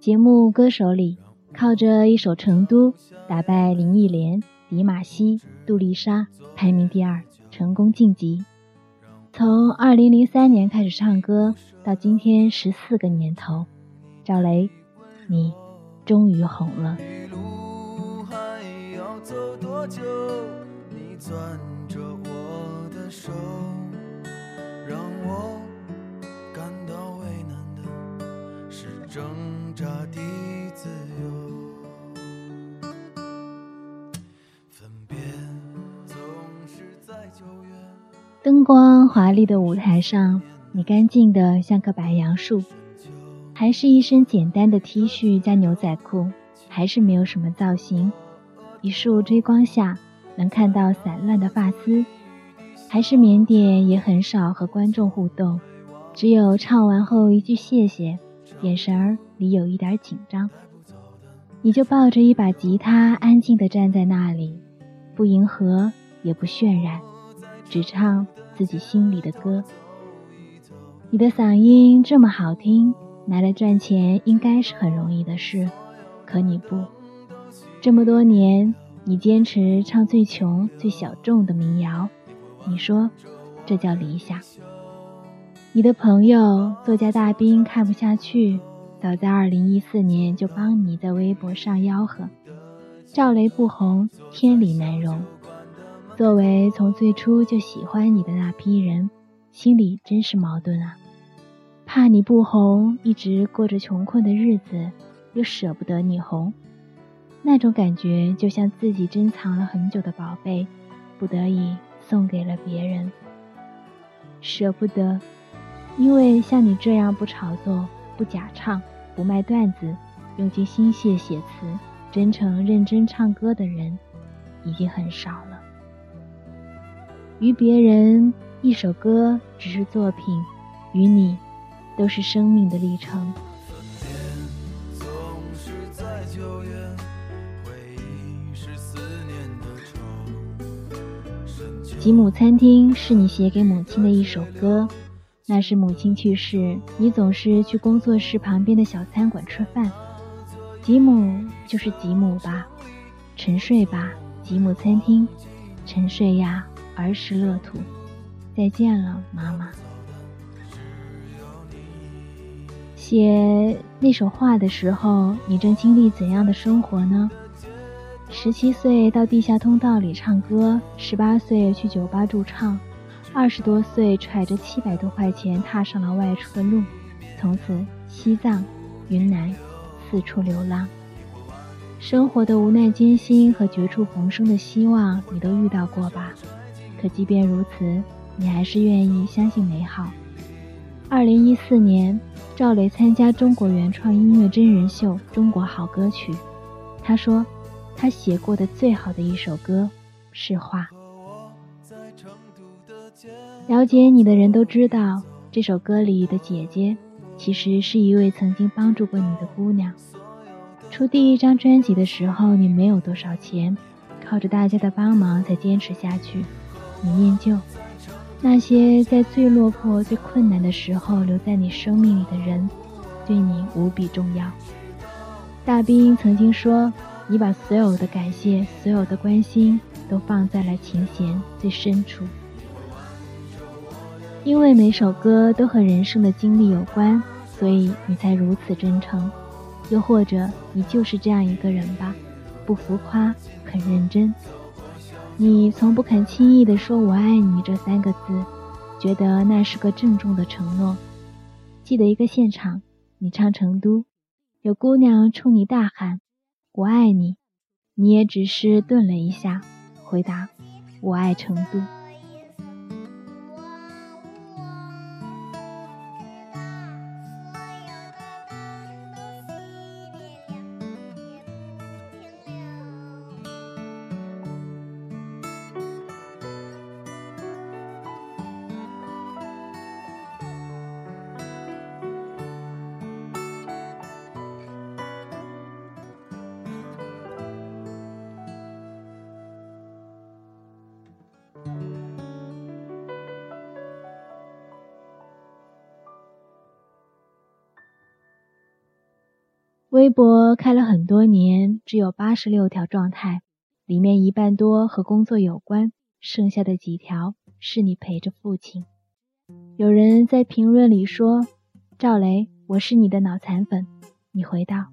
节目《歌手》里，靠着一首《成都》打败林忆莲、迪玛希、杜丽莎，排名第二，成功晋级。从2003年开始唱歌，到今天十四个年头，赵雷，你终于红了。攥着我的手，让我感到为难的是正傻的自由灯光华丽的舞台上，你干净的像棵白杨树，还是一身简单的 T 恤加牛仔裤，还是没有什么造型。一束追光下，能看到散乱的发丝，还是腼腆，也很少和观众互动，只有唱完后一句谢谢，眼神儿里有一点紧张。你就抱着一把吉他，安静地站在那里，不迎合，也不渲染。只唱自己心里的歌。你的嗓音这么好听，拿来赚钱应该是很容易的事，可你不。这么多年，你坚持唱最穷、最小众的民谣，你说这叫理想。你的朋友作家大兵看不下去，早在2014年就帮你在微博上吆喝：“赵雷不红，天理难容。”作为从最初就喜欢你的那批人，心里真是矛盾啊！怕你不红，一直过着穷困的日子，又舍不得你红，那种感觉就像自己珍藏了很久的宝贝，不得已送给了别人。舍不得，因为像你这样不炒作、不假唱、不卖段子、用尽心血写词、真诚认真唱歌的人，已经很少了。于别人一首歌只是作品，与你都是生命的历程。吉姆餐厅是你写给母亲的一首歌，那是母亲去世，你总是去工作室旁边的小餐馆吃饭。吉姆就是吉姆吧，沉睡吧，吉姆餐厅，沉睡呀。儿时乐土，再见了，妈妈。写那首画的时候，你正经历怎样的生活呢？十七岁到地下通道里唱歌，十八岁去酒吧驻唱，二十多岁揣着七百多块钱踏上了外出的路，从此西藏、云南四处流浪。生活的无奈艰辛和绝处逢生的希望，你都遇到过吧？可即便如此，你还是愿意相信美好。二零一四年，赵雷参加中国原创音乐真人秀《中国好歌曲》，他说，他写过的最好的一首歌是《画》。了解你的人都知道，这首歌里的姐姐，其实是一位曾经帮助过你的姑娘。出第一张专辑的时候，你没有多少钱，靠着大家的帮忙才坚持下去。你念旧，那些在最落魄、最困难的时候留在你生命里的人，对你无比重要。大兵曾经说：“你把所有的感谢、所有的关心，都放在了琴弦最深处。”因为每首歌都和人生的经历有关，所以你才如此真诚。又或者，你就是这样一个人吧，不浮夸，很认真。你从不肯轻易地说“我爱你”这三个字，觉得那是个郑重的承诺。记得一个现场，你唱《成都》，有姑娘冲你大喊“我爱你”，你也只是顿了一下，回答“我爱成都”。微博开了很多年，只有八十六条状态，里面一半多和工作有关，剩下的几条是你陪着父亲。有人在评论里说：“赵雷，我是你的脑残粉。”你回道：“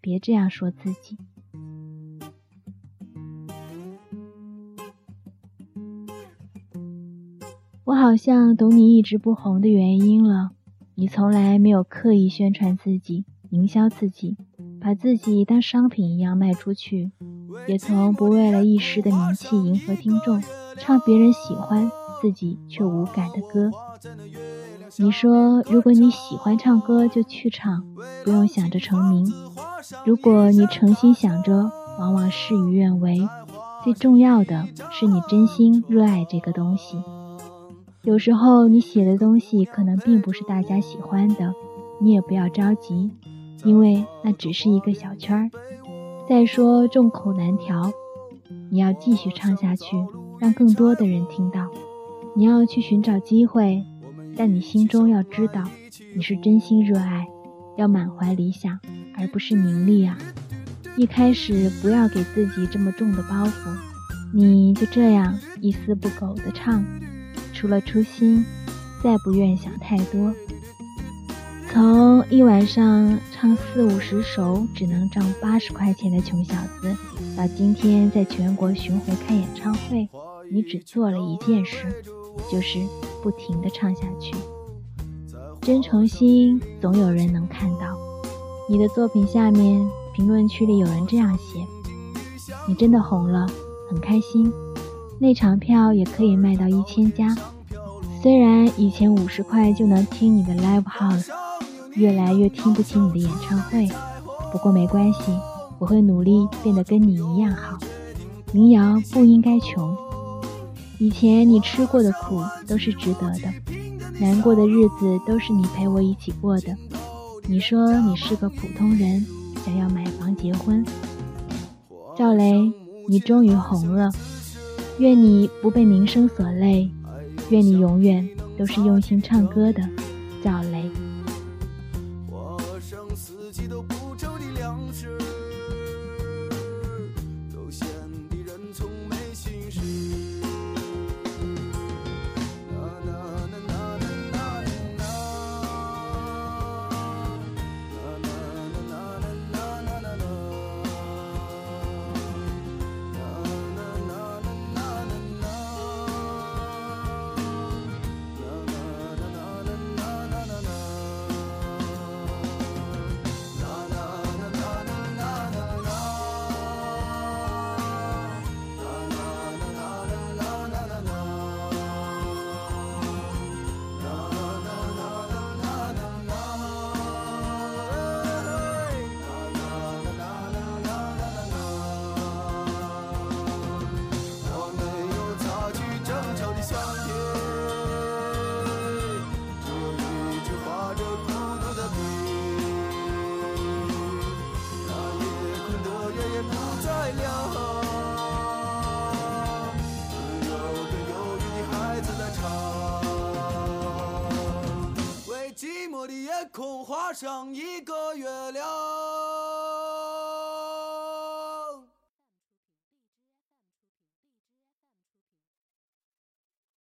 别这样说自己。”我好像懂你一直不红的原因了。你从来没有刻意宣传自己。营销自己，把自己当商品一样卖出去，也从不为了一时的名气迎合听众，唱别人喜欢自己却无感的歌。你说，如果你喜欢唱歌，就去唱，不用想着成名。如果你诚心想着，往往事与愿违。最重要的是你真心热爱这个东西。有时候你写的东西可能并不是大家喜欢的，你也不要着急。因为那只是一个小圈儿。再说众口难调，你要继续唱下去，让更多的人听到。你要去寻找机会，但你心中要知道，你是真心热爱，要满怀理想，而不是名利啊！一开始不要给自己这么重的包袱，你就这样一丝不苟地唱，除了初心，再不愿想太多。从一晚上唱四五十首只能挣八十块钱的穷小子，到今天在全国巡回开演唱会，你只做了一件事，就是不停地唱下去。真诚心总有人能看到。你的作品下面评论区里有人这样写：“你真的红了，很开心。那场票也可以卖到一千加。虽然以前五十块就能听你的 live house。”越来越听不起你的演唱会，不过没关系，我会努力变得跟你一样好。民谣不应该穷，以前你吃过的苦都是值得的，难过的日子都是你陪我一起过的。你说你是个普通人，想要买房结婚。赵雷，你终于红了，愿你不被名声所累，愿你永远都是用心唱歌的有不愁的粮食空画上一个月亮。